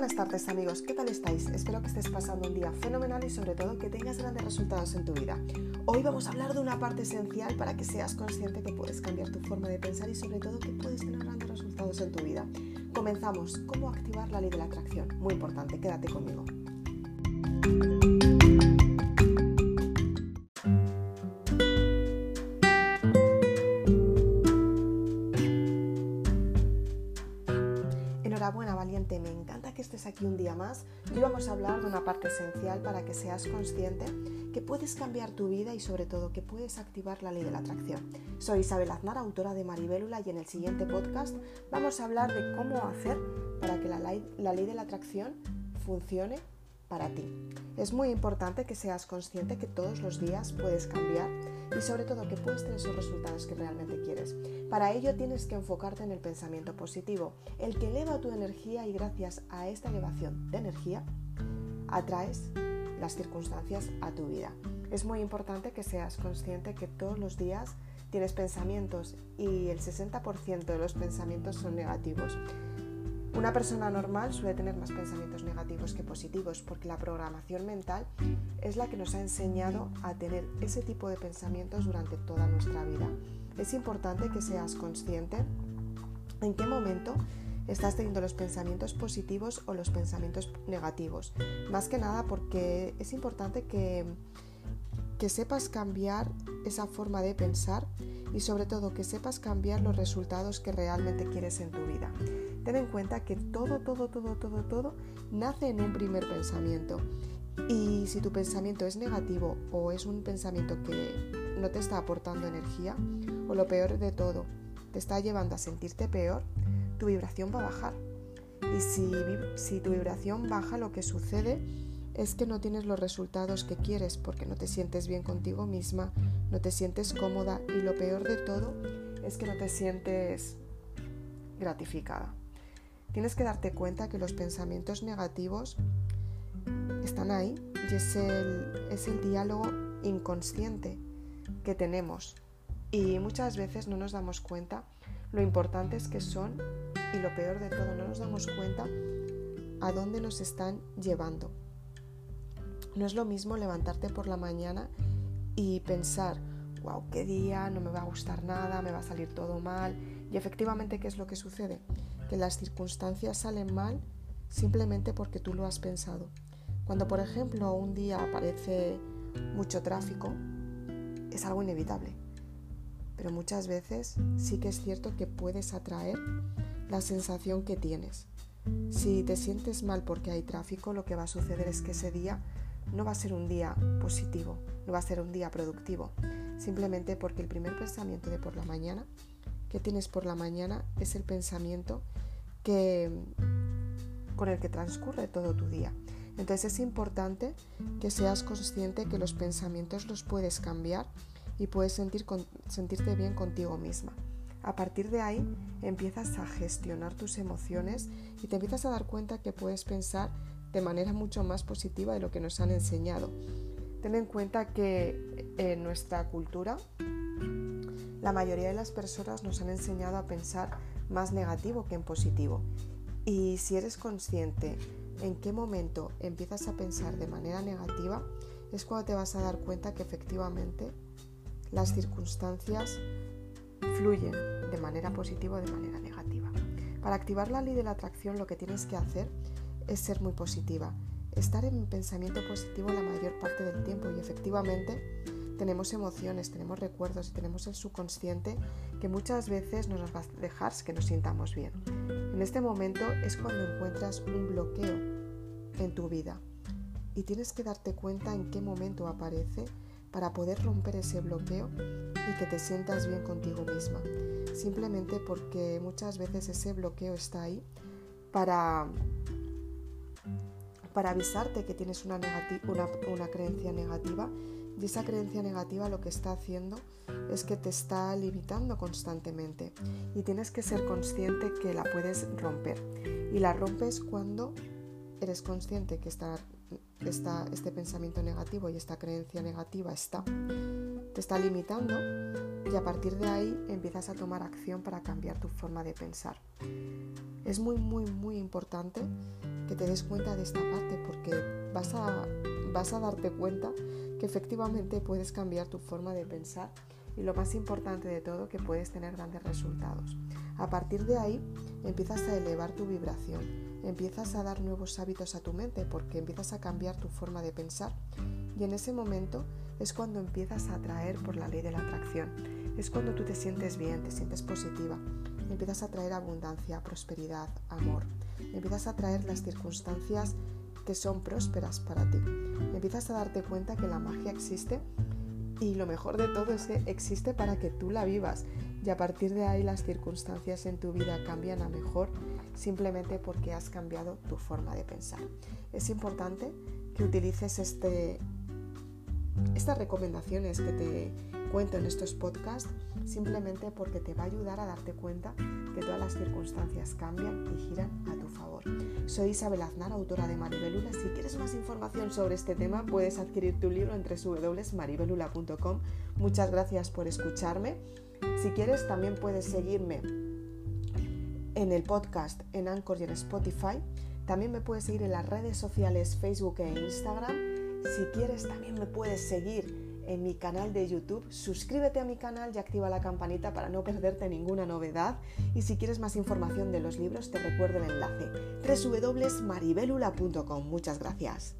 buenas tardes amigos, ¿qué tal estáis? Espero que estés pasando un día fenomenal y sobre todo que tengas grandes resultados en tu vida. Hoy vamos a hablar de una parte esencial para que seas consciente que puedes cambiar tu forma de pensar y sobre todo que puedes tener grandes resultados en tu vida. Comenzamos, ¿cómo activar la ley de la atracción? Muy importante, quédate conmigo. Estés aquí un día más. Hoy vamos a hablar de una parte esencial para que seas consciente que puedes cambiar tu vida y sobre todo que puedes activar la ley de la atracción. Soy Isabel Aznar, autora de Maribélula y en el siguiente podcast vamos a hablar de cómo hacer para que la ley, la ley de la atracción funcione para ti. Es muy importante que seas consciente que todos los días puedes cambiar y sobre todo que puedes tener esos resultados que realmente quieres. Para ello tienes que enfocarte en el pensamiento positivo, el que eleva tu energía y gracias a esta elevación de energía atraes las circunstancias a tu vida. Es muy importante que seas consciente que todos los días tienes pensamientos y el 60% de los pensamientos son negativos. Una persona normal suele tener más pensamientos negativos que positivos porque la programación mental es la que nos ha enseñado a tener ese tipo de pensamientos durante toda nuestra vida. Es importante que seas consciente en qué momento estás teniendo los pensamientos positivos o los pensamientos negativos. Más que nada porque es importante que, sepas cambiar esa forma de pensar y sobre todo que sepas cambiar los resultados que realmente quieres en tu vida. Ten en cuenta que todo, todo, todo, todo, todo nace en un primer pensamiento. Y si tu pensamiento es negativo o es un pensamiento que no te está aportando energía, o lo peor de todo, te está llevando a sentirte peor, tu vibración va a bajar. Y si, si tu vibración baja, lo que sucede es que no tienes los resultados que quieres porque no te sientes bien contigo misma, no te sientes cómoda y lo peor de todo es que no te sientes gratificada. Tienes que darte cuenta que los pensamientos negativos están ahí y es el, es el diálogo inconsciente que tenemos. Y muchas veces no nos damos cuenta lo importantes que son y lo peor de todo, no nos damos cuenta a dónde nos están llevando. No es lo mismo levantarte por la mañana y pensar, wow, qué día, no me va a gustar nada, me va a salir todo mal. Y efectivamente, ¿qué es lo que sucede? Que las circunstancias salen mal simplemente porque tú lo has pensado. Cuando, por ejemplo, un día aparece mucho tráfico, es algo inevitable. Pero muchas veces sí que es cierto que puedes atraer la sensación que tienes. Si te sientes mal porque hay tráfico, lo que va a suceder es que ese día no va a ser un día positivo, no va a ser un día productivo, simplemente porque el primer pensamiento de por la mañana que tienes por la mañana es el pensamiento que, con el que transcurre todo tu día. Entonces es importante que seas consciente que los pensamientos los puedes cambiar y puedes sentir, sentirte bien contigo misma. A partir de ahí empiezas a gestionar tus emociones y te empiezas a dar cuenta que puedes pensar de manera mucho más positiva de lo que nos han enseñado. Ten en cuenta que en nuestra cultura la mayoría de las personas nos han enseñado a pensar más negativo que en positivo. Y si eres consciente en qué momento empiezas a pensar de manera negativa, es cuando te vas a dar cuenta que efectivamente las circunstancias fluyen de manera positiva o de manera negativa. Para activar la ley de la atracción lo que tienes que hacer es ser muy positiva, estar en pensamiento positivo la mayor parte del tiempo y efectivamente tenemos emociones, tenemos recuerdos y tenemos el subconsciente que muchas veces no nos va a dejar que nos sintamos bien. En este momento es cuando encuentras un bloqueo en tu vida y tienes que darte cuenta en qué momento aparece para poder romper ese bloqueo y que te sientas bien contigo misma. Simplemente porque muchas veces ese bloqueo está ahí para, para avisarte que tienes una, una, una creencia negativa y esa creencia negativa lo que está haciendo es que te está limitando constantemente y tienes que ser consciente que la puedes romper. Y la rompes cuando eres consciente que está este pensamiento negativo y esta creencia negativa está, te está limitando y a partir de ahí empiezas a tomar acción para cambiar tu forma de pensar. Es muy, muy, muy importante que te des cuenta de esta parte porque vas a, vas a darte cuenta que efectivamente puedes cambiar tu forma de pensar y lo más importante de todo que puedes tener grandes resultados. A partir de ahí empiezas a elevar tu vibración, empiezas a dar nuevos hábitos a tu mente porque empiezas a cambiar tu forma de pensar y en ese momento es cuando empiezas a atraer por la ley de la atracción. Es cuando tú te sientes bien, te sientes positiva, empiezas a traer abundancia, prosperidad, amor, empiezas a traer las circunstancias que son prósperas para ti, empiezas a darte cuenta que la magia existe y lo mejor de todo es que existe para que tú la vivas y a partir de ahí las circunstancias en tu vida cambian a mejor simplemente porque has cambiado tu forma de pensar. Es importante que utilices este, estas recomendaciones que te cuento en estos podcasts simplemente porque te va a ayudar a darte cuenta que todas las circunstancias cambian y giran. Soy Isabel Aznar, autora de Maribelula. Si quieres más información sobre este tema, puedes adquirir tu libro en www.maribelula.com. Muchas gracias por escucharme. Si quieres, también puedes seguirme en el podcast en Anchor y en Spotify. También me puedes seguir en las redes sociales Facebook e Instagram. Si quieres, también me puedes seguir en mi canal de YouTube. Suscríbete a mi canal y activa la campanita para no perderte ninguna novedad. Y si quieres más información de los libros, te recuerdo el enlace www.maribelula.com. Muchas gracias.